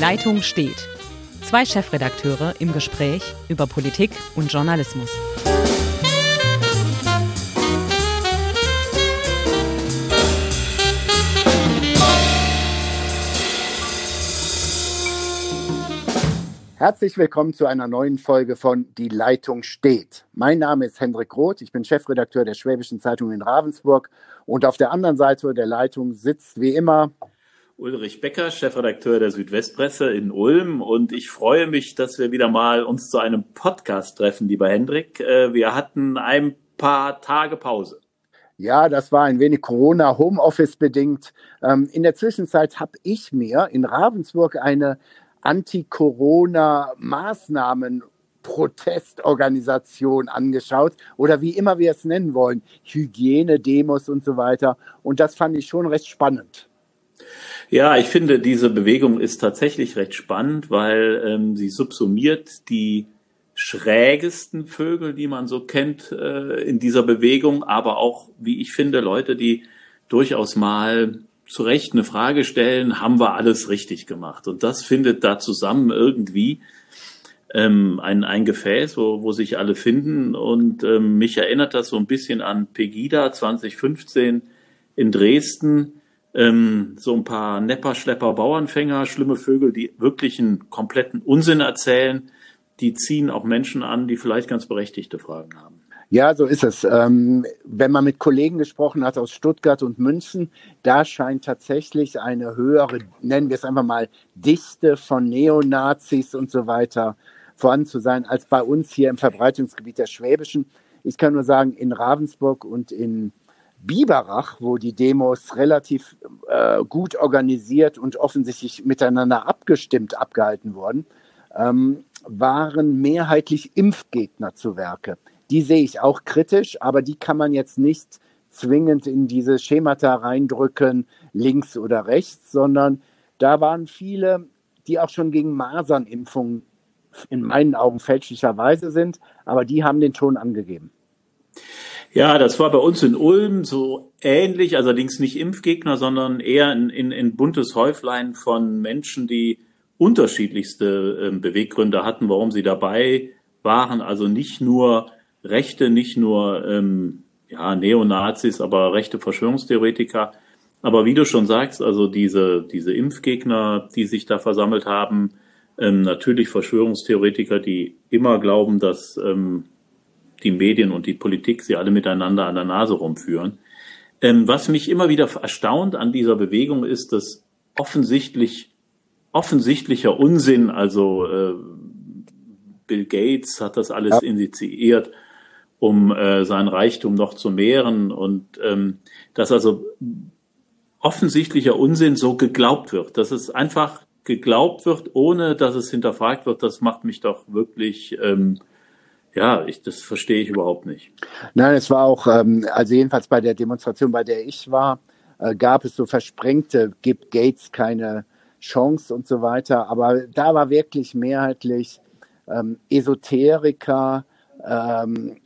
Leitung steht. Zwei Chefredakteure im Gespräch über Politik und Journalismus. Herzlich willkommen zu einer neuen Folge von Die Leitung steht. Mein Name ist Hendrik Roth, ich bin Chefredakteur der Schwäbischen Zeitung in Ravensburg und auf der anderen Seite der Leitung sitzt wie immer Ulrich Becker, Chefredakteur der Südwestpresse in Ulm und ich freue mich, dass wir wieder mal uns zu einem Podcast treffen, lieber Hendrik. Äh, wir hatten ein paar Tage Pause. Ja, das war ein wenig Corona Homeoffice bedingt. Ähm, in der Zwischenzeit habe ich mir in Ravensburg eine Anti-Corona-Maßnahmen Protestorganisation angeschaut oder wie immer wir es nennen wollen, Hygiene, Demos und so weiter. Und das fand ich schon recht spannend. Ja, ich finde, diese Bewegung ist tatsächlich recht spannend, weil ähm, sie subsumiert die schrägesten Vögel, die man so kennt äh, in dieser Bewegung, aber auch, wie ich finde, Leute, die durchaus mal zu Recht eine Frage stellen, haben wir alles richtig gemacht? Und das findet da zusammen irgendwie ähm, ein, ein Gefäß, wo, wo sich alle finden. Und ähm, mich erinnert das so ein bisschen an Pegida 2015 in Dresden. Ähm, so ein paar Nepper, Schlepper, Bauernfänger, schlimme Vögel, die wirklich einen kompletten Unsinn erzählen. Die ziehen auch Menschen an, die vielleicht ganz berechtigte Fragen haben. Ja, so ist es. Ähm, wenn man mit Kollegen gesprochen hat aus Stuttgart und München, da scheint tatsächlich eine höhere, nennen wir es einfach mal, Dichte von Neonazis und so weiter vorhanden zu sein, als bei uns hier im Verbreitungsgebiet der Schwäbischen. Ich kann nur sagen, in Ravensburg und in Biberach, wo die Demos relativ äh, gut organisiert und offensichtlich miteinander abgestimmt abgehalten wurden, ähm, waren mehrheitlich Impfgegner zu Werke die sehe ich auch kritisch, aber die kann man jetzt nicht zwingend in diese Schemata reindrücken, links oder rechts, sondern da waren viele, die auch schon gegen Masernimpfungen in meinen Augen fälschlicherweise sind, aber die haben den Ton angegeben. Ja, das war bei uns in Ulm so ähnlich, allerdings nicht Impfgegner, sondern eher ein, in, in buntes Häuflein von Menschen, die unterschiedlichste äh, Beweggründe hatten, warum sie dabei waren. Also nicht nur Rechte, nicht nur ähm, ja, Neonazis, aber rechte Verschwörungstheoretiker. Aber wie du schon sagst, also diese, diese Impfgegner, die sich da versammelt haben, ähm, natürlich Verschwörungstheoretiker, die immer glauben, dass ähm, die Medien und die Politik sie alle miteinander an der Nase rumführen. Ähm, was mich immer wieder erstaunt an dieser Bewegung ist, dass offensichtlich offensichtlicher Unsinn, also äh, Bill Gates hat das alles ja. initiiert, um äh, sein Reichtum noch zu mehren und ähm, dass also offensichtlicher Unsinn so geglaubt wird, dass es einfach geglaubt wird, ohne dass es hinterfragt wird, das macht mich doch wirklich, ähm, ja, ich, das verstehe ich überhaupt nicht. Nein, es war auch, ähm, also jedenfalls bei der Demonstration, bei der ich war, äh, gab es so versprengte, gibt Gates keine Chance und so weiter, aber da war wirklich mehrheitlich ähm, Esoteriker, ähm,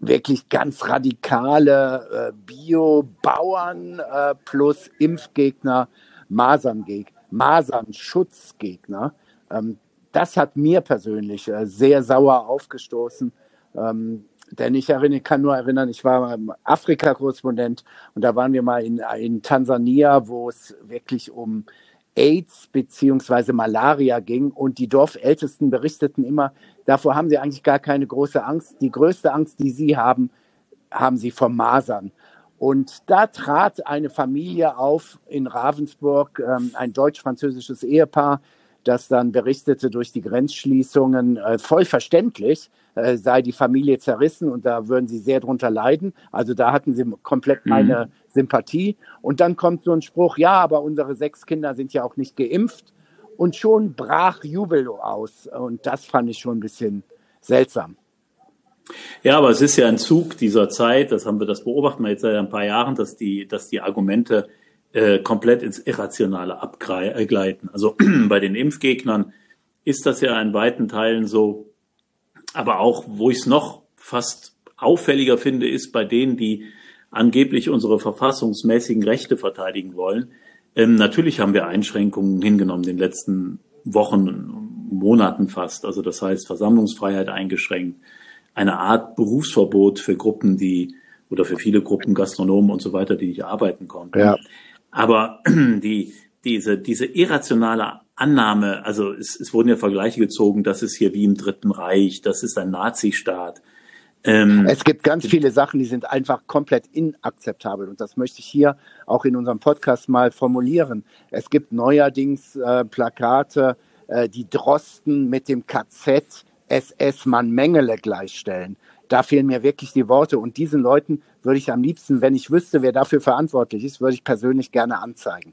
wirklich ganz radikale äh, Bio-Bauern äh, plus Impfgegner, Maserngeg Masernschutzgegner. Ähm, das hat mir persönlich äh, sehr sauer aufgestoßen. Ähm, denn ich erinnere, kann nur erinnern, ich war Afrika-Korrespondent und da waren wir mal in, in Tansania, wo es wirklich um AIDS beziehungsweise Malaria ging und die Dorfältesten berichteten immer, davor haben sie eigentlich gar keine große Angst. Die größte Angst, die sie haben, haben sie vor Masern. Und da trat eine Familie auf in Ravensburg, ähm, ein deutsch-französisches Ehepaar, das dann berichtete durch die Grenzschließungen, äh, voll verständlich, äh, sei die Familie zerrissen und da würden sie sehr drunter leiden. Also da hatten sie komplett mhm. meine mhm. Sympathie. Und dann kommt so ein Spruch, ja, aber unsere sechs Kinder sind ja auch nicht geimpft. Und schon brach Jubel aus. Und das fand ich schon ein bisschen seltsam. Ja, aber es ist ja ein Zug dieser Zeit, das haben wir, das beobachten wir jetzt seit ein paar Jahren, dass die, dass die Argumente äh, komplett ins Irrationale abgleiten. Also bei den Impfgegnern ist das ja in weiten Teilen so. Aber auch, wo ich es noch fast auffälliger finde, ist bei denen, die angeblich unsere verfassungsmäßigen Rechte verteidigen wollen. Ähm, natürlich haben wir Einschränkungen hingenommen in den letzten Wochen, Monaten fast. Also das heißt Versammlungsfreiheit eingeschränkt, eine Art Berufsverbot für Gruppen, die oder für viele Gruppen Gastronomen und so weiter, die nicht arbeiten konnten. Ja. Aber die, diese, diese irrationale Annahme, also es, es wurden ja Vergleiche gezogen, das ist hier wie im Dritten Reich, das ist ein Nazistaat. Ähm, es gibt ganz viele Sachen, die sind einfach komplett inakzeptabel. Und das möchte ich hier auch in unserem Podcast mal formulieren. Es gibt neuerdings äh, Plakate, äh, die Drosten mit dem KZ SS-Mann Mengele gleichstellen. Da fehlen mir wirklich die Worte. Und diesen Leuten würde ich am liebsten, wenn ich wüsste, wer dafür verantwortlich ist, würde ich persönlich gerne anzeigen.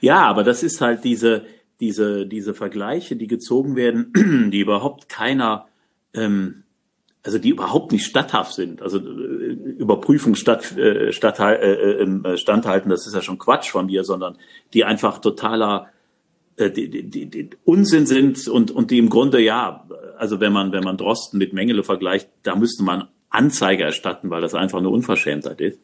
Ja, aber das ist halt diese, diese, diese Vergleiche, die gezogen werden, die überhaupt keiner, ähm, also die überhaupt nicht statthaft sind. Also äh, Überprüfung statt, äh, statt, äh, äh, äh, standhalten, das ist ja schon Quatsch von mir, sondern die einfach totaler äh, die, die, die Unsinn sind und, und die im Grunde ja, also wenn man, wenn man Drosten mit Mengele vergleicht, da müsste man Anzeige erstatten, weil das einfach eine Unverschämtheit ist.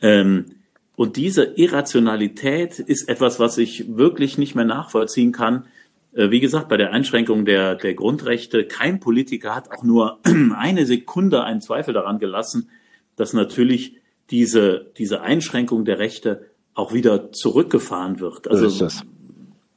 Ähm, und diese Irrationalität ist etwas, was ich wirklich nicht mehr nachvollziehen kann. Äh, wie gesagt, bei der Einschränkung der, der Grundrechte, kein Politiker hat auch nur eine Sekunde einen Zweifel daran gelassen, dass natürlich diese, diese Einschränkung der Rechte auch wieder zurückgefahren wird. Also so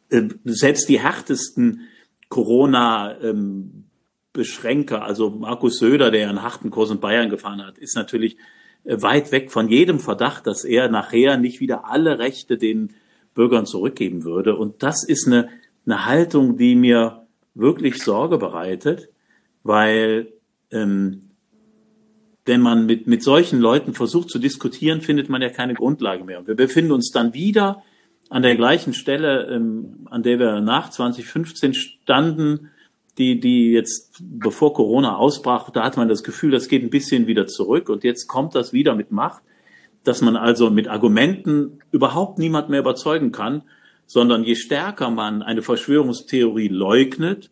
äh, selbst die härtesten Corona-Beschränker, also Markus Söder, der einen harten Kurs in Bayern gefahren hat, ist natürlich äh, weit weg von jedem Verdacht, dass er nachher nicht wieder alle Rechte den Bürgern zurückgeben würde. Und das ist eine, eine Haltung, die mir wirklich Sorge bereitet, weil ähm, wenn man mit, mit solchen Leuten versucht zu diskutieren, findet man ja keine Grundlage mehr. Und wir befinden uns dann wieder an der gleichen Stelle, ähm, an der wir nach 2015 standen, die, die jetzt, bevor Corona ausbrach, da hat man das Gefühl, das geht ein bisschen wieder zurück und jetzt kommt das wieder mit Macht, dass man also mit Argumenten überhaupt niemand mehr überzeugen kann, sondern je stärker man eine Verschwörungstheorie leugnet,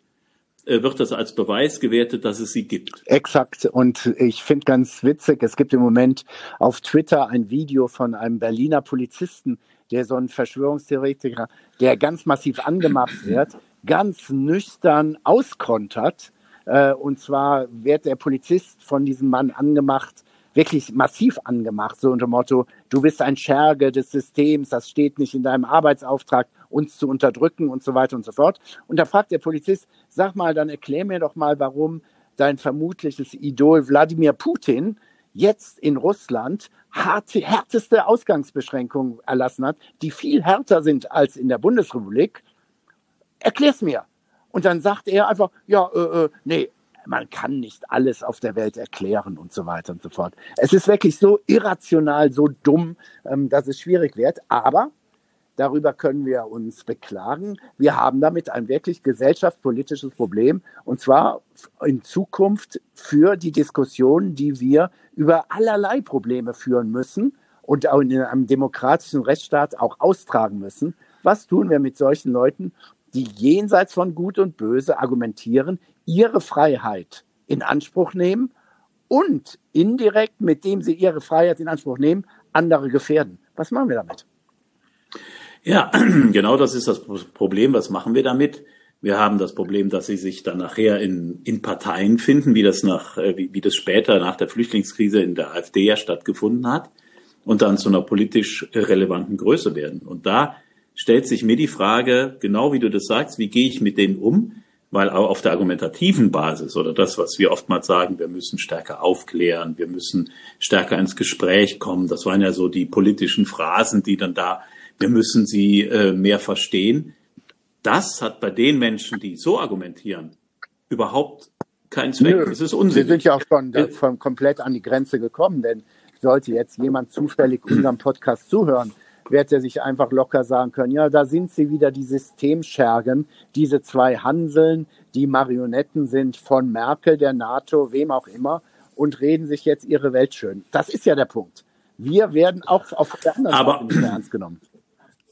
äh, wird das als Beweis gewertet, dass es sie gibt. Exakt. Und ich finde ganz witzig, es gibt im Moment auf Twitter ein Video von einem Berliner Polizisten, der so ein Verschwörungstheoretiker, der ganz massiv angemacht wird, ganz nüchtern auskontert. Äh, und zwar wird der Polizist von diesem Mann angemacht, wirklich massiv angemacht, so unter dem Motto, du bist ein Scherge des Systems, das steht nicht in deinem Arbeitsauftrag, uns zu unterdrücken und so weiter und so fort. Und da fragt der Polizist, sag mal, dann erklär mir doch mal, warum dein vermutliches Idol Wladimir Putin jetzt in Russland harte, härteste Ausgangsbeschränkungen erlassen hat, die viel härter sind als in der Bundesrepublik erklär's mir. Und dann sagt er einfach, ja, äh, äh, nee, man kann nicht alles auf der Welt erklären und so weiter und so fort. Es ist wirklich so irrational, so dumm, ähm, dass es schwierig wird. Aber darüber können wir uns beklagen. Wir haben damit ein wirklich gesellschaftspolitisches Problem. Und zwar in Zukunft für die Diskussion, die wir über allerlei Probleme führen müssen und auch in einem demokratischen Rechtsstaat auch austragen müssen. Was tun wir mit solchen Leuten? die jenseits von Gut und Böse argumentieren, ihre Freiheit in Anspruch nehmen und indirekt, mit dem sie ihre Freiheit in Anspruch nehmen, andere gefährden. Was machen wir damit? Ja, genau das ist das Problem. Was machen wir damit? Wir haben das Problem, dass sie sich dann nachher in, in Parteien finden, wie das nach, äh, wie, wie das später nach der Flüchtlingskrise in der AfD ja stattgefunden hat und dann zu einer politisch relevanten Größe werden. Und da stellt sich mir die Frage, genau wie du das sagst, wie gehe ich mit denen um? Weil auch auf der argumentativen Basis oder das, was wir oftmals sagen, wir müssen stärker aufklären, wir müssen stärker ins Gespräch kommen. Das waren ja so die politischen Phrasen, die dann da, wir müssen sie äh, mehr verstehen. Das hat bei den Menschen, die so argumentieren, überhaupt keinen Zweck. Nö, es ist unsinnig. Wir sind ja auch schon, schon komplett an die Grenze gekommen, denn sollte jetzt jemand zufällig unserem Podcast zuhören, wird er sich einfach locker sagen können, ja, da sind sie wieder, die Systemschergen, diese zwei Hanseln, die Marionetten sind von Merkel, der NATO, wem auch immer, und reden sich jetzt ihre Welt schön. Das ist ja der Punkt. Wir werden auch auf der anderen Seite nicht mehr ernst genommen.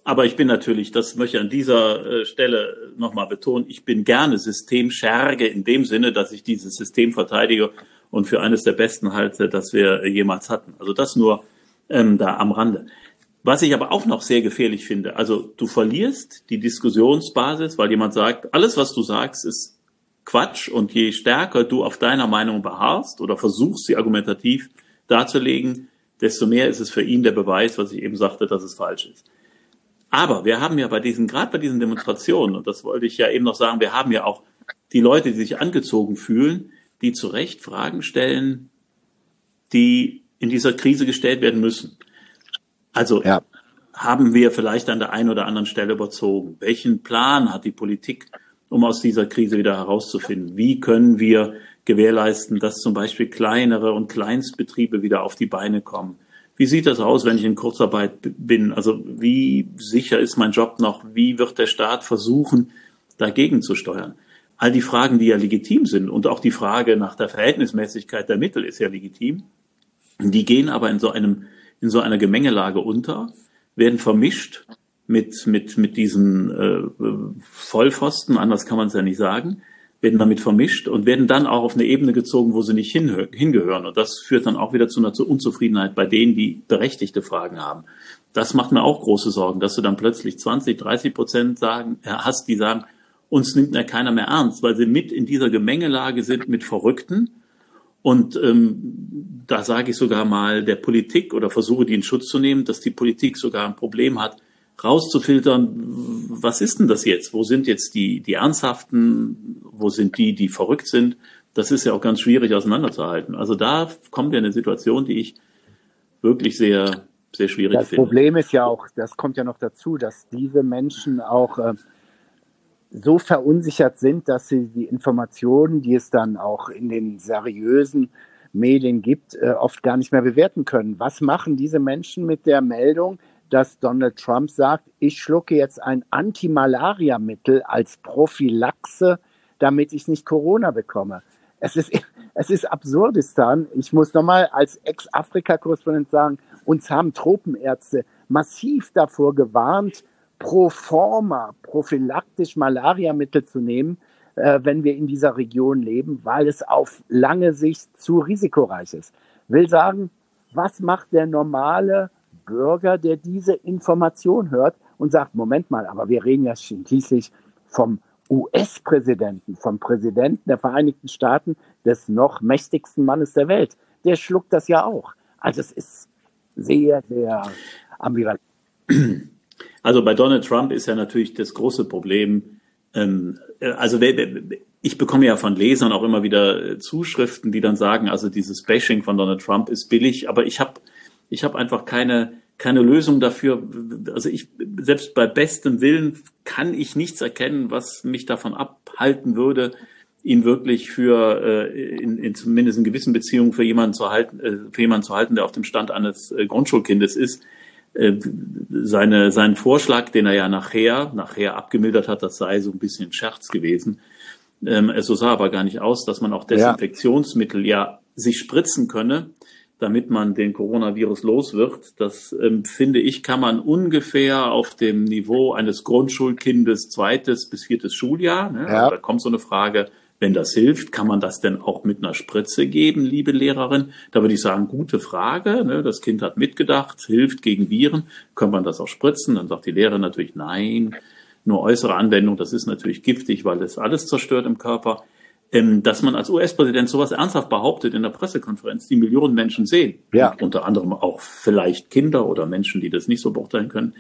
Aber ich bin natürlich, das möchte ich an dieser äh, Stelle nochmal betonen, ich bin gerne Systemscherge in dem Sinne, dass ich dieses System verteidige und für eines der besten halte, das wir jemals hatten. Also das nur ähm, da am Rande Was ich aber auch noch sehr gefährlich finde, also du verlierst die Diskussionsbasis, weil jemand sagt, alles, was du sagst, ist Quatsch und je stärker du auf deiner Meinung beharrst oder versuchst, sie argumentativ darzulegen, desto mehr ist es für ihn der Beweis, was ich eben sagte, dass es falsch ist. Aber wir haben ja bei diesen, gerade bei diesen Demonstrationen, und das wollte ich ja eben noch sagen, wir haben ja auch die Leute, die sich angezogen fühlen, die zu Recht Fragen stellen, die in dieser Krise gestellt werden müssen. Also ja. haben wir vielleicht an der einen oder anderen Stelle überzogen? Welchen Plan hat die Politik, um aus dieser Krise wieder herauszufinden? Wie können wir gewährleisten, dass zum Beispiel kleinere und Kleinstbetriebe wieder auf die Beine kommen? Wie sieht das aus, wenn ich in Kurzarbeit bin? Also wie sicher ist mein Job noch? Wie wird der Staat versuchen, dagegen zu steuern? All die Fragen, die ja legitim sind und auch die Frage nach der Verhältnismäßigkeit der Mittel ist ja legitim. Die gehen aber in so einem in so einer Gemengelage unter, werden vermischt mit, mit, mit diesen äh, Vollpfosten, anders kann man es ja nicht sagen, werden damit vermischt und werden dann auch auf eine Ebene gezogen, wo sie nicht hingehören. Und das führt dann auch wieder zu einer Unzufriedenheit bei denen, die berechtigte Fragen haben. Das macht mir auch große Sorgen, dass du dann plötzlich 20, 30 Prozent sagen, hast, die sagen, uns nimmt ja keiner mehr ernst, weil sie mit in dieser Gemengelage sind mit Verrückten, und ähm, da sage ich sogar mal der Politik oder versuche die in Schutz zu nehmen, dass die Politik sogar ein Problem hat, rauszufiltern, was ist denn das jetzt? Wo sind jetzt die, die Ernsthaften? Wo sind die, die verrückt sind? Das ist ja auch ganz schwierig auseinanderzuhalten. Also da kommen wir in eine Situation, die ich wirklich sehr, sehr schwierig das finde. Das Problem ist ja auch, das kommt ja noch dazu, dass diese Menschen auch äh, so verunsichert sind, dass sie die Informationen, die es dann auch in den seriösen Medien gibt, äh, oft gar nicht mehr bewerten können. Was machen diese Menschen mit der Meldung, dass Donald Trump sagt, ich schlucke jetzt ein Anti-Malaria-Mittel als Prophylaxe, damit ich nicht Corona bekomme? Es ist, es ist Absurdistan. Ich muss nochmal als Ex-Afrika-Korrespondent sagen, uns haben Tropenärzte massiv davor gewarnt, pro forma prophylaktisch Malariamittel zu nehmen, äh, wenn wir in dieser Region leben, weil es auf lange Sicht zu risikoreich ist. Will sagen, was macht der normale Bürger, der diese Information hört und sagt, Moment mal, aber wir reden ja schließlich vom US-Präsidenten, vom Präsidenten der Vereinigten Staaten, des noch mächtigsten Mannes der Welt. Der schluckt das ja auch. Also es ist sehr, sehr ambivalent. Also bei Donald Trump ist ja natürlich das große Problem, ähm, also ich bekomme ja von Lesern auch immer wieder äh, Zuschriften, die dann sagen, also dieses Bashing von Donald Trump ist billig, aber ich habe ich hab einfach keine keine Lösung dafür. Also ich selbst bei bestem Willen kann ich nichts erkennen, was mich davon abhalten würde, ihn wirklich für äh, in, in zumindest in gewissen Beziehungen für jemanden zu halten, äh, für jemanden zu halten, der auf dem Stand eines äh, Grundschulkindes ist. Äh, seine, seinen Vorschlag, den er ja nachher, nachher abgemildert hat, das sei so ein bisschen Scherz gewesen. Ähm, so sah aber gar nicht aus, dass man auch Desinfektionsmittel ja, ja sich spritzen könne, damit man den Coronavirus los wird. Das ähm, finde ich, kann man ungefähr auf dem Niveau eines Grundschulkindes zweites bis viertes Schuljahr. Ne? Ja. Also da kommt so eine Frage, wenn das hilft, kann man das denn auch mit einer Spritze geben, liebe Lehrerin? Da würde ich sagen, gute Frage. Ne? Das Kind hat mitgedacht, hilft gegen Viren. Kann man das auch spritzen? Dann sagt die Lehrerin natürlich, nein, nur äußere Anwendung. Das ist natürlich giftig, weil es alles zerstört im Körper. Ähm, dass man als US-Präsident sowas ernsthaft behauptet in der Pressekonferenz, die Millionen Menschen sehen, ja. unter anderem auch vielleicht Kinder oder Menschen, die das nicht so beurteilen können.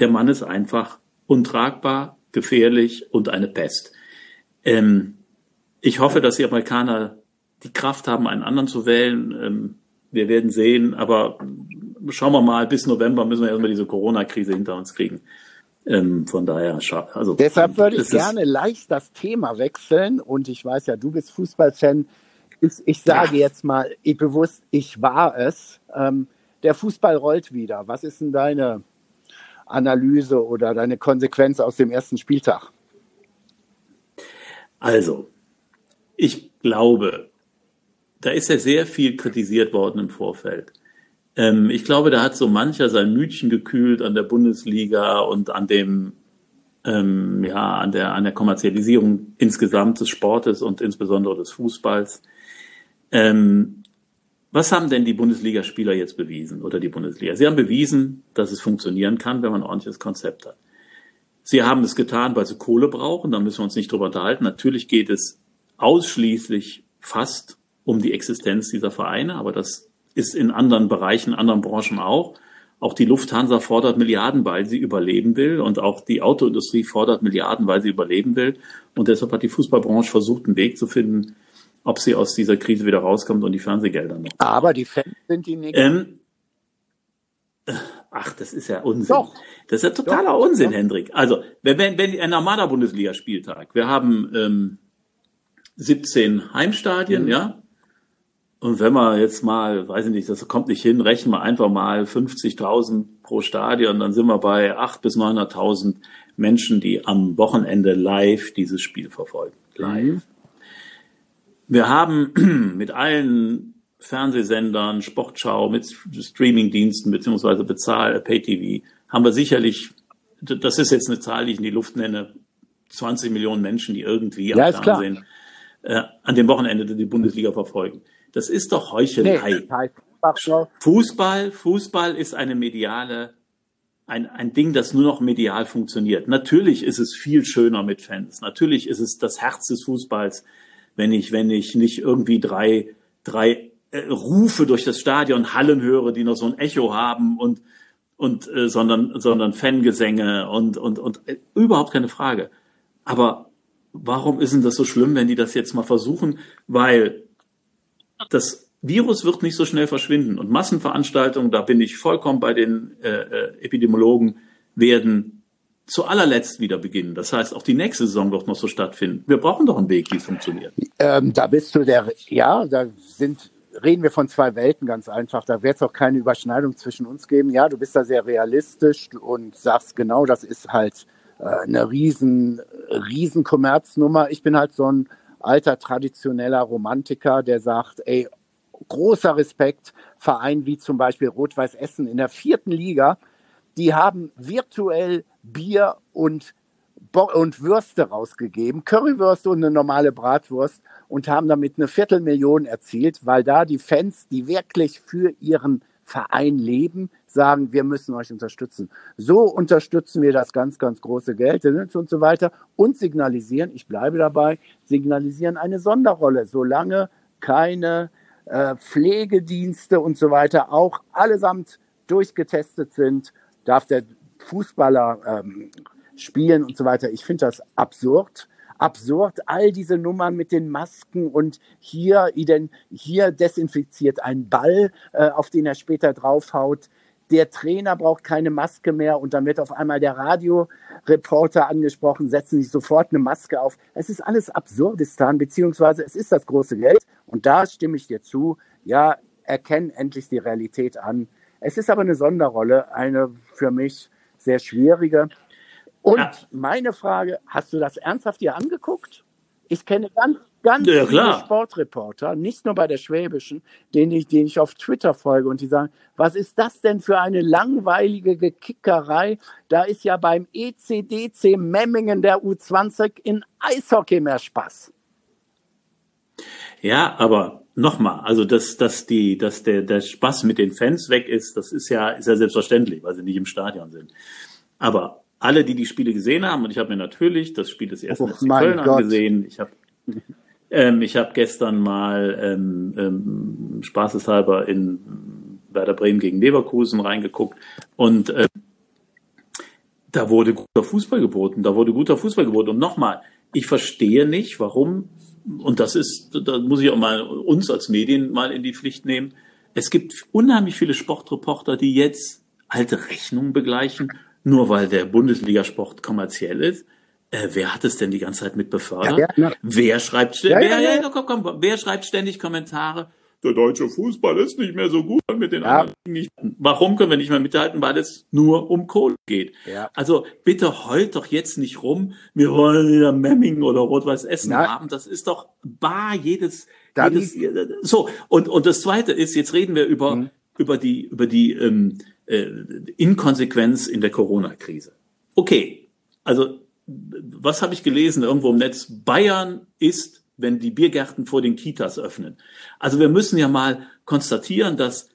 Der Mann ist einfach untragbar, gefährlich und eine Pest. Ähm, ich hoffe, dass die Amerikaner die Kraft haben, einen anderen zu wählen. Ähm, wir werden sehen, aber schauen wir mal, bis November müssen wir erstmal diese Corona-Krise hinter uns kriegen. Ähm, von daher, also. Deshalb würde ich gerne leicht das Thema wechseln und ich weiß ja, du bist Fußballfan. Ich, ich sage ja. jetzt mal ich bewusst, ich war es. Ähm, der Fußball rollt wieder. Was ist denn deine Analyse oder deine Konsequenz aus dem ersten Spieltag? Also, ich glaube, da ist ja sehr viel kritisiert worden im Vorfeld. Ähm, ich glaube, da hat so mancher sein Mütchen gekühlt an der Bundesliga und an dem, ähm, ja, an der, an der Kommerzialisierung insgesamt des Sportes und insbesondere des Fußballs. Ähm, was haben denn die Bundesligaspieler jetzt bewiesen oder die Bundesliga? Sie haben bewiesen, dass es funktionieren kann, wenn man ein ordentliches Konzept hat. Sie haben es getan, weil sie Kohle brauchen, da müssen wir uns nicht drüber unterhalten. Natürlich geht es ausschließlich fast um die Existenz dieser Vereine, aber das ist in anderen Bereichen, anderen Branchen auch. Auch die Lufthansa fordert Milliarden, weil sie überleben will. Und auch die Autoindustrie fordert Milliarden, weil sie überleben will. Und deshalb hat die Fußballbranche versucht, einen Weg zu finden, ob sie aus dieser Krise wieder rauskommt und die Fernsehgelder noch. Aber die Fans sind die nicht. Ähm, ach, das ist ja Unsinn. Doch. Das ist ja totaler Doch. Unsinn. Hendrik. Also, wenn, wenn, wenn ein normaler Bundesligaspieltag, wir haben ähm, 17 Heimstadien, mhm. ja, und wenn man jetzt mal, weiß ich nicht, das kommt nicht hin, rechnen wir einfach mal 50.000 pro Stadion, dann sind wir bei 800.000 bis 900.000 Menschen, die am Wochenende live dieses Spiel verfolgen. Live. Mhm. Wir haben mit allen Fernsehsendern, Sportschau, mit Streamingdiensten beziehungsweise Bezahl, Pay-TV, haben wir sicherlich, das ist jetzt eine Zahl, die ich in die Luft nenne, 20 Millionen Menschen, die irgendwie ja, am Fernsehen äh, an dem Wochenende die Bundesliga verfolgen. Das ist doch Heuchelei. Nee, Fußball, Fußball ist eine mediale, ein, ein Ding, das nur noch medial funktioniert. Natürlich ist es viel schöner mit Fans. Natürlich ist es das Herz des Fußballs, wenn ich, wenn ich nicht irgendwie drei, drei äh, Rufe durch das Stadion Hallen höre, die noch so ein Echo haben und, und äh, sondern, sondern Fangesänge und, und, und äh, überhaupt keine Frage. Aber warum ist denn das so schlimm, wenn die das jetzt mal versuchen? Weil das Virus wird nicht so schnell verschwinden und Massenveranstaltungen, da bin ich vollkommen bei den äh, äh Epidemiologen, werden zu allerletzt wieder beginnen. Das heißt, auch die nächste Saison wird noch so stattfinden. Wir brauchen doch einen Weg, wie es funktioniert. Ähm, da bist du der, ja, da sind, reden wir von zwei Welten ganz einfach. Da wird es auch keine Überschneidung zwischen uns geben. Ja, du bist da sehr realistisch und sagst genau, das ist halt äh, eine riesen, riesen Kommerznummer. Ich bin halt so ein alter traditioneller Romantiker, der sagt, ey, großer Respekt, Verein wie zum Beispiel Rot-Weiß Essen in der vierten Liga, die haben virtuell Bier und, und Würste rausgegeben, Currywürste und eine normale Bratwurst und haben damit eine Viertelmillion erzielt, weil da die Fans, die wirklich für ihren Verein leben, sagen, wir müssen euch unterstützen. So unterstützen wir das ganz, ganz große Geld und so weiter und signalisieren, ich bleibe dabei, signalisieren eine Sonderrolle, solange keine äh, Pflegedienste und so weiter auch allesamt durchgetestet sind, darf der Fußballer ähm, spielen und so weiter. Ich finde das absurd. Absurd, all diese Nummern mit den Masken und hier, hier desinfiziert ein Ball, äh, auf den er später draufhaut. Der Trainer braucht keine Maske mehr und dann wird auf einmal der Radioreporter angesprochen, setzen sich sofort eine Maske auf. Es ist alles Absurdistan, beziehungsweise es ist das große Geld. Und da stimme ich dir zu. Ja, erkennen endlich die Realität an. Es ist aber eine Sonderrolle, eine für mich sehr schwierige. Und ja. meine Frage, hast du das ernsthaft dir angeguckt? Ich kenne ganz, ganz ja, viele Sportreporter, nicht nur bei der Schwäbischen, denen ich, denen ich auf Twitter folge und die sagen, was ist das denn für eine langweilige Gekickerei? Da ist ja beim ECDC Memmingen der U20 in Eishockey mehr Spaß. Ja, aber nochmal, also dass, dass die, dass der, der Spaß mit den Fans weg ist, das ist ja, ist ja selbstverständlich, weil sie nicht im Stadion sind. Aber alle, die die Spiele gesehen haben, und ich habe mir natürlich das Spiel des ersten oh, FC Köln Gott. angesehen, ich habe ähm, ich habe gestern mal ähm, ähm, spaßeshalber in Werder Bremen gegen Leverkusen reingeguckt und äh, da wurde guter Fußball geboten, da wurde guter Fußball geboten. Und nochmal, ich verstehe nicht, warum und das ist, da muss ich auch mal uns als Medien mal in die Pflicht nehmen. Es gibt unheimlich viele Sportreporter, die jetzt alte Rechnungen begleichen, nur weil der Bundesligasport kommerziell ist. Äh, wer hat es denn die ganze Zeit mit befördert? Ja, ja, wer schreibt, ja, wer, komm, komm, wer schreibt ständig Kommentare? der deutsche Fußball ist nicht mehr so gut mit den ja. anderen nicht. Warum können wir nicht mehr mithalten? Weil es nur um Kohle geht. Ja. Also bitte heult doch jetzt nicht rum, wir wollen wieder Memming oder Rot-Weiß Essen Na. haben. Das ist doch bar jedes, jedes so. Und, und das zweite ist, jetzt reden wir über, mhm. über die, über die ähm, äh, Inkonsequenz in der Corona-Krise. Okay, also was habe ich gelesen irgendwo im Netz? Bayern ist wenn die Biergärten vor den Kitas öffnen. Also wir müssen ja mal konstatieren, dass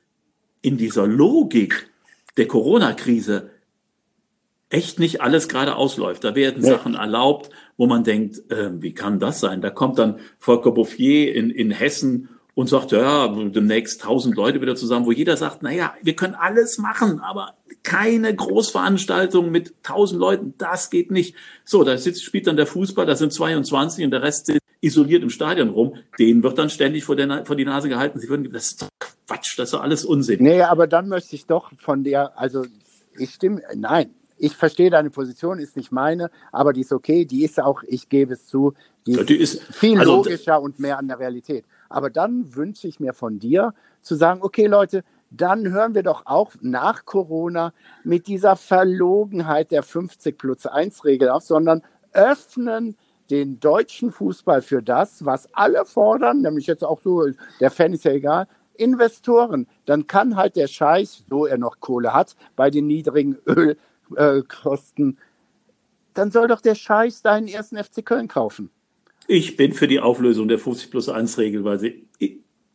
in dieser Logik der Corona-Krise echt nicht alles gerade ausläuft. Da werden nee. Sachen erlaubt, wo man denkt, äh, wie kann das sein? Da kommt dann Volker Bouffier in, in Hessen und sagt, ja, demnächst tausend Leute wieder zusammen, wo jeder sagt, na ja, wir können alles machen, aber keine Großveranstaltung mit tausend Leuten, das geht nicht. So, da sitzt, spielt dann der Fußball, da sind 22 und der Rest sitzt isoliert im Stadion rum. Denen wird dann ständig vor, der, vor die Nase gehalten. Sie würden, das ist Quatsch, das ist doch alles Unsinn. Nee, aber dann möchte ich doch von der, also ich stimme, nein, ich verstehe deine Position, ist nicht meine, aber die ist okay. Die ist auch, ich gebe es zu, die, die ist, viel also, logischer und mehr an der Realität. Aber dann wünsche ich mir von dir zu sagen, okay Leute, dann hören wir doch auch nach Corona mit dieser Verlogenheit der 50 plus 1 Regel auf, sondern öffnen den deutschen Fußball für das, was alle fordern, nämlich jetzt auch so, der Fan ist ja egal, Investoren. Dann kann halt der Scheich, so er noch Kohle hat, bei den niedrigen Ölkosten, äh, dann soll doch der Scheich seinen ersten FC Köln kaufen. Ich bin für die Auflösung der 50 plus 1 Regel, weil sie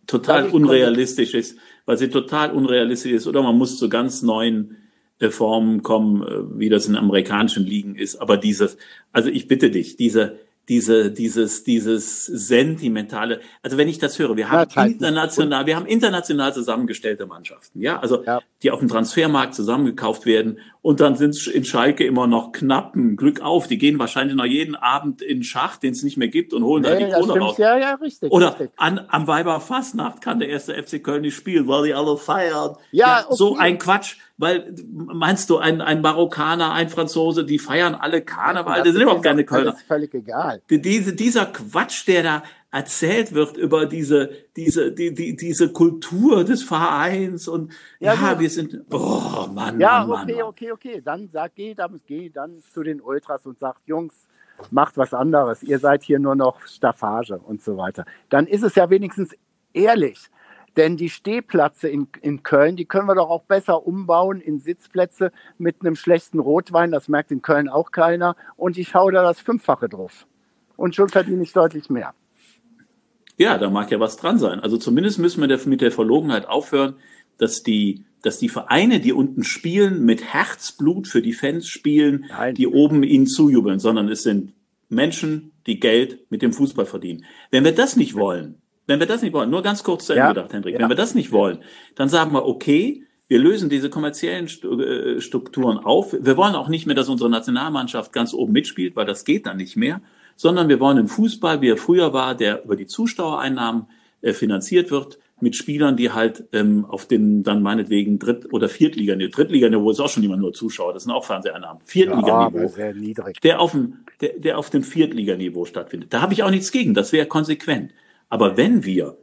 total unrealistisch ist, weil sie total unrealistisch ist. Oder man muss zu ganz neuen äh, Formen kommen, äh, wie das in amerikanischen Ligen ist. Aber dieses, also ich bitte dich, diese, diese, dieses, dieses sentimentale, also wenn ich das höre, wir haben ja, international, wir haben international zusammengestellte Mannschaften, ja, also ja. die auf dem Transfermarkt zusammengekauft werden und dann sind es in Schalke immer noch knappen, Glück auf, die gehen wahrscheinlich noch jeden Abend in Schach, den es nicht mehr gibt und holen nee, da die Kohle raus. Ja, ja, richtig. Oder richtig. An, am Weiberfastnacht kann der erste FC Köln nicht spielen, weil die alle feiern. Ja, ja okay. so ein Quatsch. Weil, meinst du, ein, ein Marokkaner, ein Franzose, die feiern alle Karneval, das, das sind überhaupt keine Kölner. Das ist völlig egal. Diese, dieser Quatsch, der da erzählt wird über diese, diese, die, die, diese Kultur des Vereins und ja, ja wir sind, oh Mann, Ja, Mann, okay, Mann. okay, okay. Dann sag, geh, dann, geh dann zu den Ultras und sagt, Jungs, macht was anderes. Ihr seid hier nur noch Staffage und so weiter. Dann ist es ja wenigstens ehrlich. Denn die Stehplätze in, in Köln, die können wir doch auch besser umbauen in Sitzplätze mit einem schlechten Rotwein. Das merkt in Köln auch keiner. Und ich hau da das Fünffache drauf. Und schon verdiene ich deutlich mehr. Ja, da mag ja was dran sein. Also zumindest müssen wir mit der Verlogenheit aufhören, dass die, dass die Vereine, die unten spielen, mit Herzblut für die Fans spielen, Nein. die oben ihnen zujubeln, sondern es sind Menschen, die Geld mit dem Fußball verdienen. Wenn wir das nicht wollen, wenn wir das nicht wollen, nur ganz kurz zu Ende ja. gedacht, Hendrik, ja. wenn wir das nicht wollen, dann sagen wir, okay, wir lösen diese kommerziellen äh, Strukturen auf. Wir wollen auch nicht mehr, dass unsere Nationalmannschaft ganz oben mitspielt, weil das geht dann nicht mehr, sondern wir wollen einen Fußball, wie er früher war, der über die Zuschauereinnahmen äh, finanziert wird, mit Spielern, die halt ähm, auf den dann meinetwegen Dritt- oder Viertliganiveau, Drittliganiveau ist auch schon immer nur Zuschauer, das sind auch Fernseheinnahmen, Viertliganiveau, ja, der auf dem, der, der auf dem Viertliganiveau stattfindet. Da habe ich auch nichts gegen, das wäre konsequent. Aber wenn wir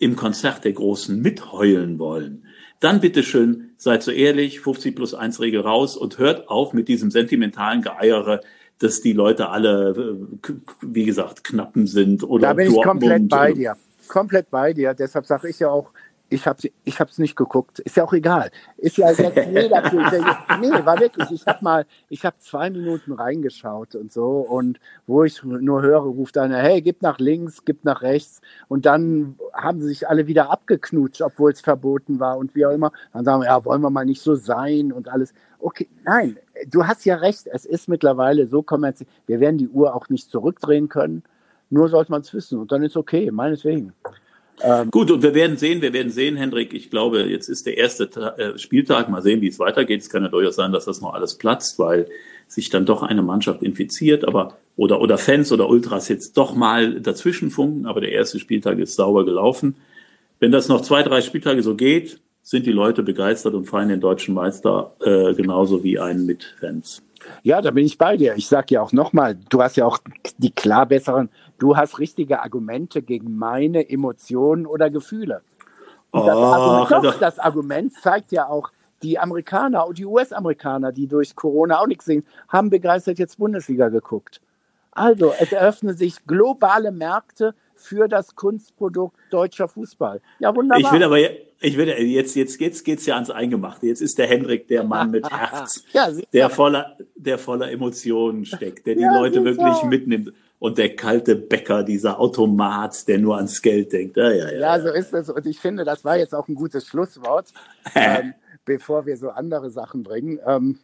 im Konzert der Großen mitheulen wollen, dann bitteschön, seid so ehrlich, 50 plus 1 Regel raus und hört auf mit diesem sentimentalen Geeiere, dass die Leute alle, äh, wie gesagt, Knappen sind oder Da bin ich komplett bei dir. Komplett bei dir. Deshalb sage ich ja auch, ich habe ich hab's nicht geguckt. Ist ja auch egal. Ist ja jetzt jeder Nee, war wirklich. Ich habe mal, ich habe zwei Minuten reingeschaut und so und wo ich nur höre, ruft einer, hey, gib nach links, gib nach rechts und dann haben sie sich alle wieder abgeknutscht, obwohl es verboten war und wie auch immer. Dann sagen wir, ja, wollen wir mal nicht so sein und alles. Okay, nein, du hast ja recht. Es ist mittlerweile so kommerziell. Wir werden die Uhr auch nicht zurückdrehen können. Nur sollte man es wissen und dann ist okay, meineswegen. Ähm, Gut, und wir werden sehen, wir werden sehen, Hendrik. Ich glaube, jetzt ist der erste äh, Spieltag. Mal sehen, wie es weitergeht. Es kann ja durchaus sein, dass das noch alles platzt, weil sich dann doch eine Mannschaft infiziert, aber oder oder Fans oder Ultras jetzt doch mal dazwischen funken. Aber der erste Spieltag ist sauber gelaufen. Wenn das noch zwei, drei Spieltage so geht, sind die Leute begeistert und feiern den deutschen Meister äh, genauso wie einen mit Fans. Ja, da bin ich bei dir. Ich sage ja auch nochmal, du hast ja auch die klar besseren du hast richtige Argumente gegen meine Emotionen oder Gefühle. Und das, oh, Argument, doch, das Argument zeigt ja auch, die Amerikaner und die US-Amerikaner, die durch Corona auch nichts sehen, haben begeistert jetzt Bundesliga geguckt. Also, es eröffnen sich globale Märkte für das Kunstprodukt deutscher Fußball. Ja, wunderbar. Ich will aber ich will jetzt jetzt jetzt geht's ja ans Eingemachte. Jetzt ist der Hendrik der Mann mit Herz, ja, der voller der voller Emotionen steckt, der die ja, Leute wirklich mitnimmt. Und der kalte Bäcker, dieser Automat, der nur ans Geld denkt. Ja, ja, ja. ja so ist es. Und ich finde, das war jetzt auch ein gutes Schlusswort, ähm, bevor wir so andere Sachen bringen. Ähm,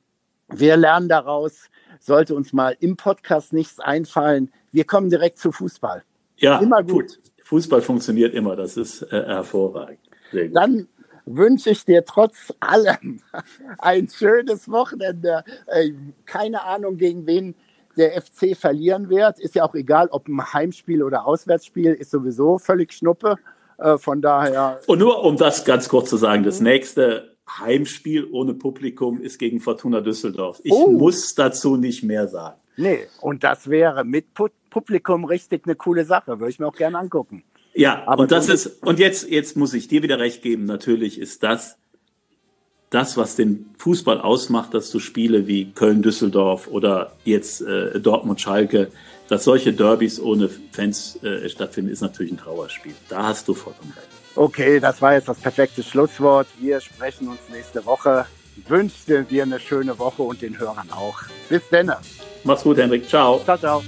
wir lernen daraus, sollte uns mal im Podcast nichts einfallen, wir kommen direkt zu Fußball. Ja, immer gut. Fußball funktioniert immer, das ist äh, hervorragend. Dann wünsche ich dir trotz allem ein schönes Wochenende. Äh, keine Ahnung, gegen wen der FC verlieren wird. Ist ja auch egal, ob ein Heimspiel oder Auswärtsspiel, ist sowieso völlig Schnuppe. Äh, von daher. Und nur um das ganz kurz zu sagen, das nächste Heimspiel ohne Publikum ist gegen Fortuna Düsseldorf. Ich oh. muss dazu nicht mehr sagen. Nee, und das wäre mit Publikum richtig eine coole Sache. Würde ich mir auch gerne angucken. Ja, aber und das ist, und jetzt, jetzt muss ich dir wieder recht geben. Natürlich ist das das, was den Fußball ausmacht, dass du Spiele wie Köln-Düsseldorf oder jetzt äh, Dortmund-Schalke, dass solche Derbys ohne Fans äh, stattfinden, ist natürlich ein Trauerspiel. Da hast du vollkommen recht. Okay, das war jetzt das perfekte Schlusswort. Wir sprechen uns nächste Woche. Ich wünsche dir eine schöne Woche und den Hörern auch. Bis dann. Mach's gut, Henrik. Ciao. Ciao, ciao.